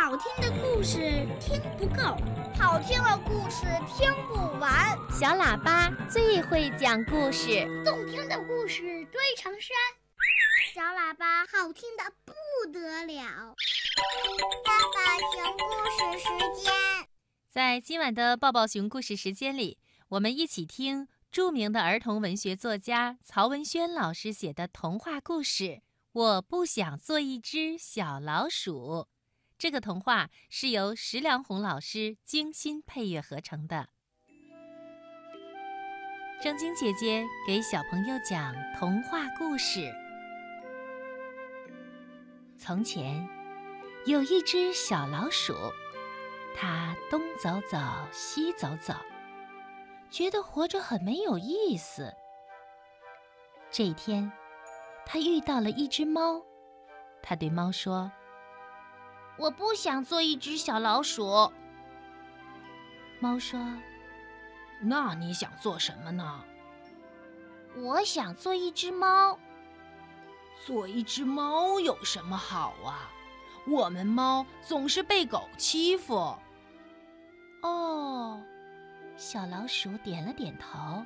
好听的故事听不够，好听的故事听不完。小喇叭最会讲故事，动听的故事堆成山。小喇叭好听的不得了。爸爸熊故事时间，在今晚的抱抱熊故事时间里，我们一起听著名的儿童文学作家曹文轩老师写的童话故事《我不想做一只小老鼠》。这个童话是由石良红老师精心配乐合成的。正晶姐姐给小朋友讲童话故事。从前，有一只小老鼠，它东走走，西走走，觉得活着很没有意思。这一天，它遇到了一只猫，它对猫说。我不想做一只小老鼠。猫说：“那你想做什么呢？”我想做一只猫。做一只猫有什么好啊？我们猫总是被狗欺负。哦，小老鼠点了点头。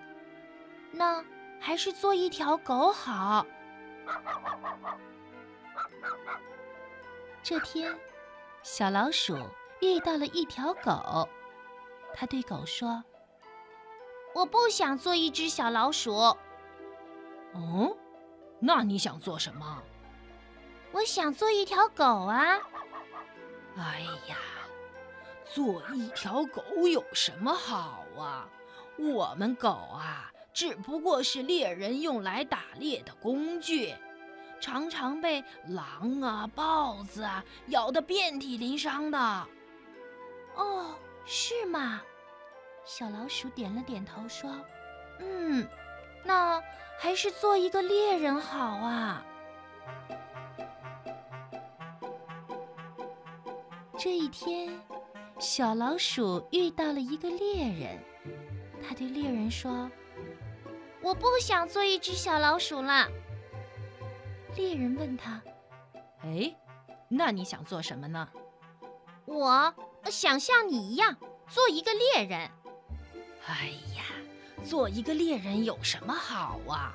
那还是做一条狗好。这天。小老鼠遇到了一条狗，它对狗说：“我不想做一只小老鼠。”“嗯，那你想做什么？”“我想做一条狗啊。”“哎呀，做一条狗有什么好啊？我们狗啊，只不过是猎人用来打猎的工具。”常常被狼啊、豹子啊咬得遍体鳞伤的。哦，是吗？小老鼠点了点头，说：“嗯，那还是做一个猎人好啊。”这一天，小老鼠遇到了一个猎人，他对猎人说：“我不想做一只小老鼠了。”猎人问他：“哎，那你想做什么呢？”“我想像你一样做一个猎人。”“哎呀，做一个猎人有什么好啊？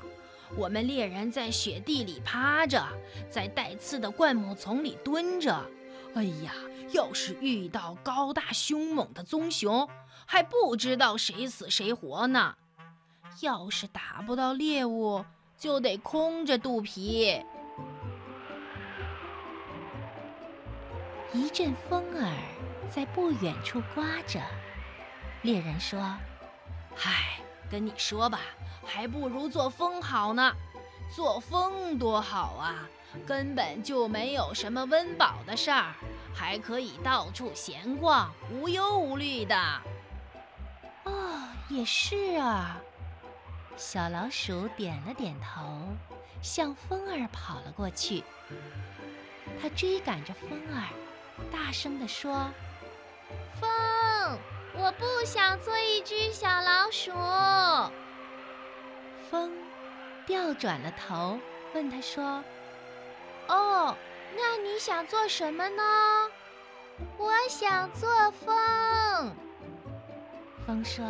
我们猎人在雪地里趴着，在带刺的灌木丛里蹲着。哎呀，要是遇到高大凶猛的棕熊，还不知道谁死谁活呢。要是打不到猎物。”就得空着肚皮。一阵风儿在不远处刮着，猎人说：“嗨，跟你说吧，还不如做风好呢。做风多好啊，根本就没有什么温饱的事儿，还可以到处闲逛，无忧无虑的。”哦，也是啊。小老鼠点了点头，向风儿跑了过去。它追赶着风儿，大声地说：“风，我不想做一只小老鼠。”风调转了头，问他说：“哦，那你想做什么呢？”“我想做风。”风说。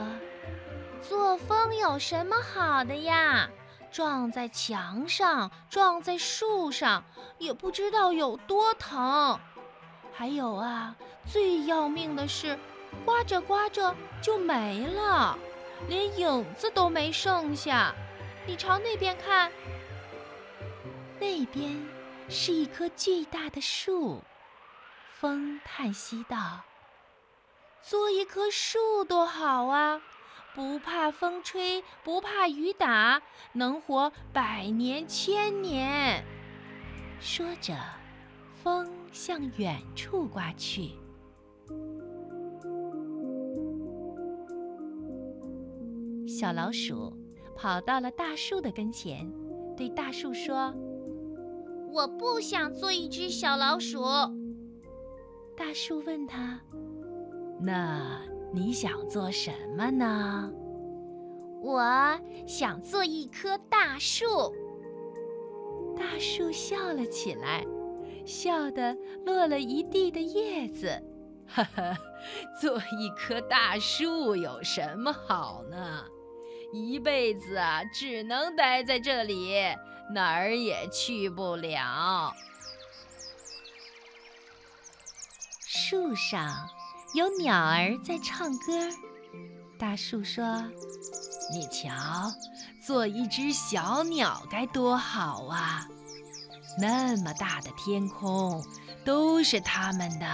作风有什么好的呀？撞在墙上，撞在树上，也不知道有多疼。还有啊，最要命的是，刮着刮着就没了，连影子都没剩下。你朝那边看，那边是一棵巨大的树。风叹息道：“做一棵树多好啊！”不怕风吹，不怕雨打，能活百年千年。说着，风向远处刮去。小老鼠跑到了大树的跟前，对大树说：“我不想做一只小老鼠。”大树问他：“那？”你想做什么呢？我想做一棵大树。大树笑了起来，笑得落了一地的叶子。哈哈，做一棵大树有什么好呢？一辈子啊，只能待在这里，哪儿也去不了。树上有鸟儿在唱歌。大树说：“你瞧，做一只小鸟该多好啊！那么大的天空都是它们的，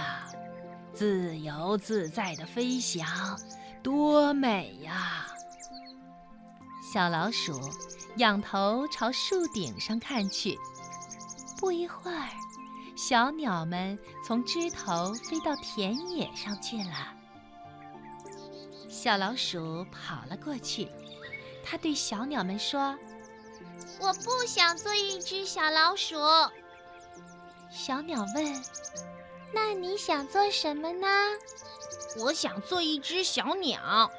自由自在的飞翔，多美呀！”小老鼠仰头朝树顶上看去，不一会儿，小鸟们从枝头飞到田野上去了。小老鼠跑了过去，它对小鸟们说：“我不想做一只小老鼠。”小鸟问：“那你想做什么呢？”“我想做一只小鸟。”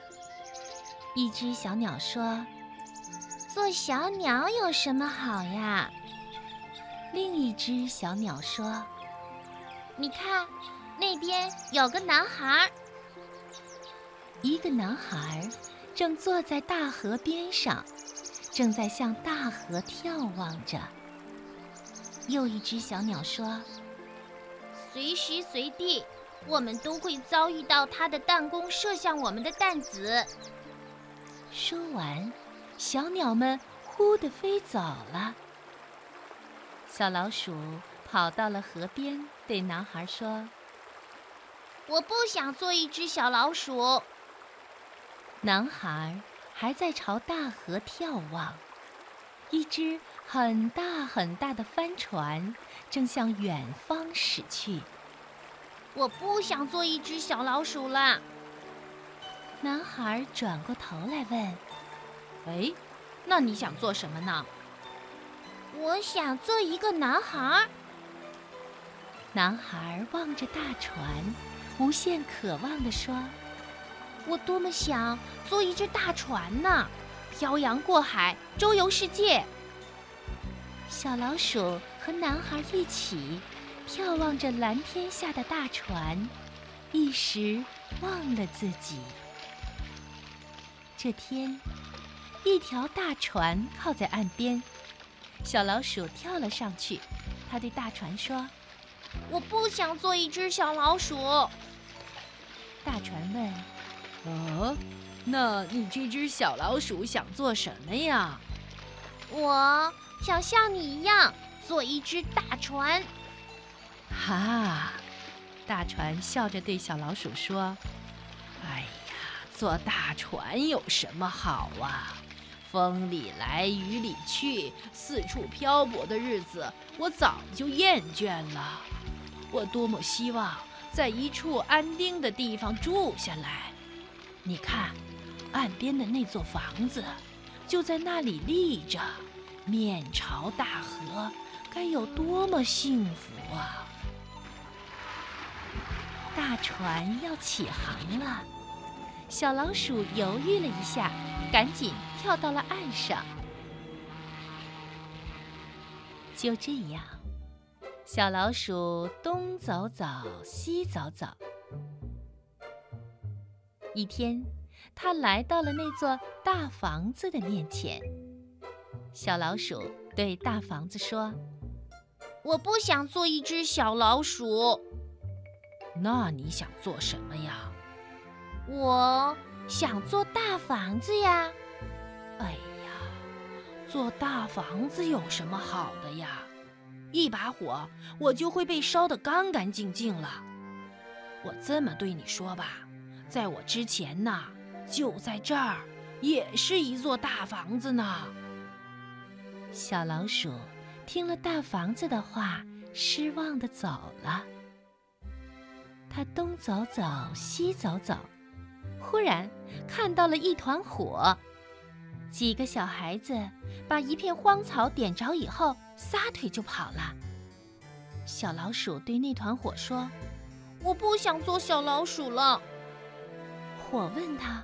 一只小鸟说。做小鸟有什么好呀？另一只小鸟说：“你看，那边有个男孩。一个男孩正坐在大河边上，正在向大河眺望着。”又一只小鸟说：“随时随地，我们都会遭遇到他的弹弓射向我们的弹子。”说完。小鸟们忽地飞走了。小老鼠跑到了河边，对男孩说：“我不想做一只小老鼠。”男孩还在朝大河眺望，一只很大很大的帆船正向远方驶去。我不想做一只小老鼠了。男孩转过头来问。哎，那你想做什么呢？我想做一个男孩。男孩望着大船，无限渴望地说：“我多么想做一只大船呢，漂洋过海，周游世界。”小老鼠和男孩一起眺望着蓝天下的大船，一时忘了自己。这天。一条大船靠在岸边，小老鼠跳了上去。它对大船说：“我不想做一只小老鼠。”大船问：“哦，那你这只小老鼠想做什么呀？”“我想像你一样做一只大船。”哈！大船笑着对小老鼠说：“哎呀，坐大船有什么好啊？”风里来雨里去，四处漂泊的日子，我早就厌倦了。我多么希望在一处安定的地方住下来。你看，岸边的那座房子，就在那里立着，面朝大河，该有多么幸福啊！大船要起航了，小老鼠犹豫了一下。赶紧跳到了岸上。就这样，小老鼠东走走，西走走。一天，它来到了那座大房子的面前。小老鼠对大房子说：“我不想做一只小老鼠。”那你想做什么呀？我。想做大房子呀！哎呀，做大房子有什么好的呀？一把火，我就会被烧得干干净净了。我这么对你说吧，在我之前呢，就在这儿，也是一座大房子呢。小老鼠听了大房子的话，失望的走了。它东走走，西走走。忽然看到了一团火，几个小孩子把一片荒草点着以后，撒腿就跑了。小老鼠对那团火说：“我不想做小老鼠了。”火问他：“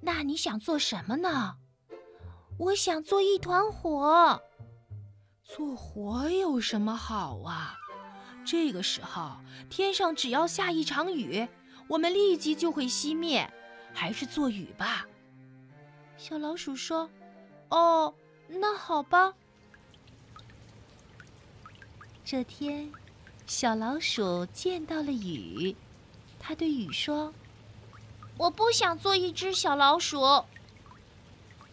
那你想做什么呢？”“我想做一团火。”“做火有什么好啊？这个时候，天上只要下一场雨，我们立即就会熄灭。还是做雨吧。小老鼠说：“哦，那好吧。”这天，小老鼠见到了雨，它对雨说：“我不想做一只小老鼠。”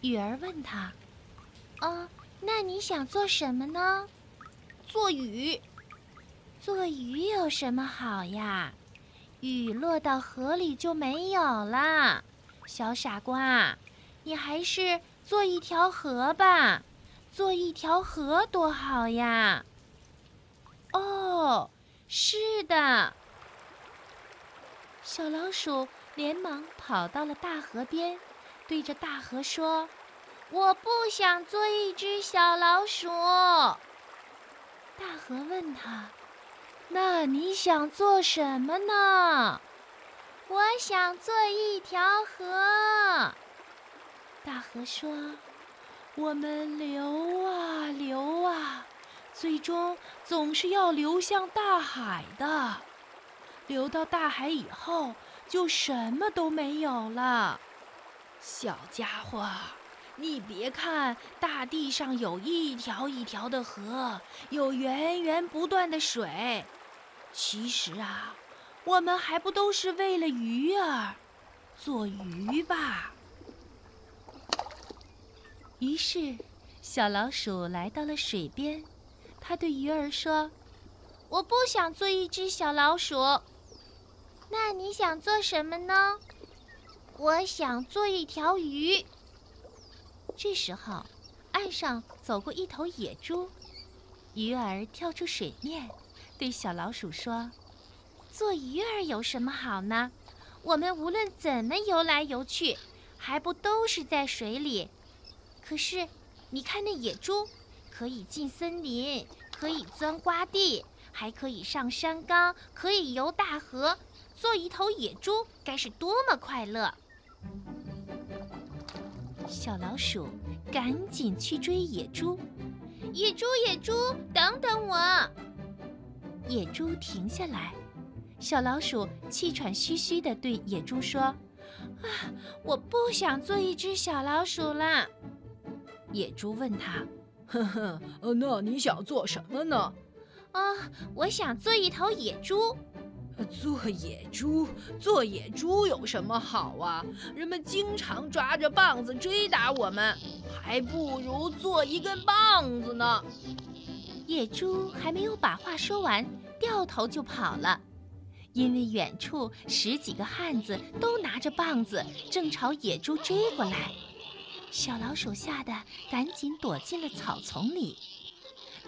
雨儿问他：“啊，那你想做什么呢？”“做雨。”“做雨有什么好呀？雨落到河里就没有了。小傻瓜，你还是做一条河吧。做一条河多好呀！”哦，是的。小老鼠连忙跑到了大河边，对着大河说：“我不想做一只小老鼠。”大河问他：“那你想做什么呢？”“我想做一条河。”大河说：“我们流啊流啊。”最终总是要流向大海的，流到大海以后就什么都没有了。小家伙，你别看大地上有一条一条的河，有源源不断的水，其实啊，我们还不都是为了鱼儿做鱼吧？于是，小老鼠来到了水边。它对鱼儿说：“我不想做一只小老鼠。那你想做什么呢？我想做一条鱼。”这时候，岸上走过一头野猪，鱼儿跳出水面，对小老鼠说：“做鱼儿有什么好呢？我们无论怎么游来游去，还不都是在水里？可是，你看那野猪。”可以进森林，可以钻瓜地，还可以上山岗，可以游大河。做一头野猪该是多么快乐！小老鼠赶紧去追野猪。野猪，野猪，等等我！野猪停下来。小老鼠气喘吁吁地对野猪说：“啊，我不想做一只小老鼠了。”野猪问他。呵呵，那你想做什么呢？啊，我想做一头野猪。做野猪，做野猪有什么好啊？人们经常抓着棒子追打我们，还不如做一根棒子呢。野猪还没有把话说完，掉头就跑了，因为远处十几个汉子都拿着棒子，正朝野猪追过来。小老鼠吓得赶紧躲进了草丛里。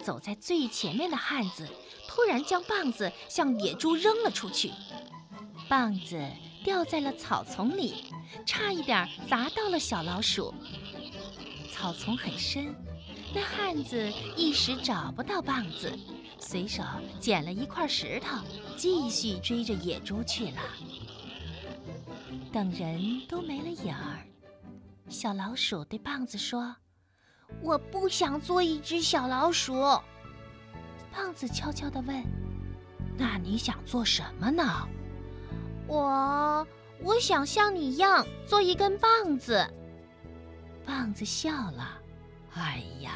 走在最前面的汉子突然将棒子向野猪扔了出去，棒子掉在了草丛里，差一点砸到了小老鼠。草丛很深，那汉子一时找不到棒子，随手捡了一块石头，继续追着野猪去了。等人都没了影儿。小老鼠对棒子说：“我不想做一只小老鼠。”棒子悄悄地问：“那你想做什么呢？”“我我想像你一样做一根棒子。”棒子笑了：“哎呀，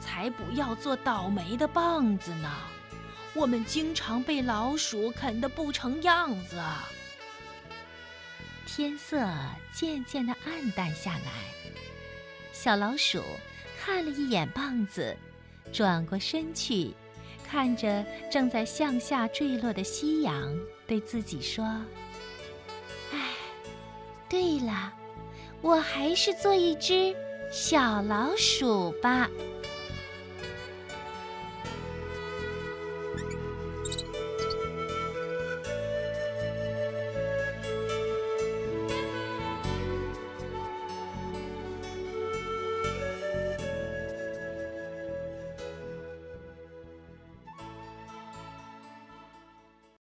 才不要做倒霉的棒子呢！我们经常被老鼠啃得不成样子。”天色渐渐的暗淡下来，小老鼠看了一眼棒子，转过身去，看着正在向下坠落的夕阳，对自己说：“哎，对了，我还是做一只小老鼠吧。”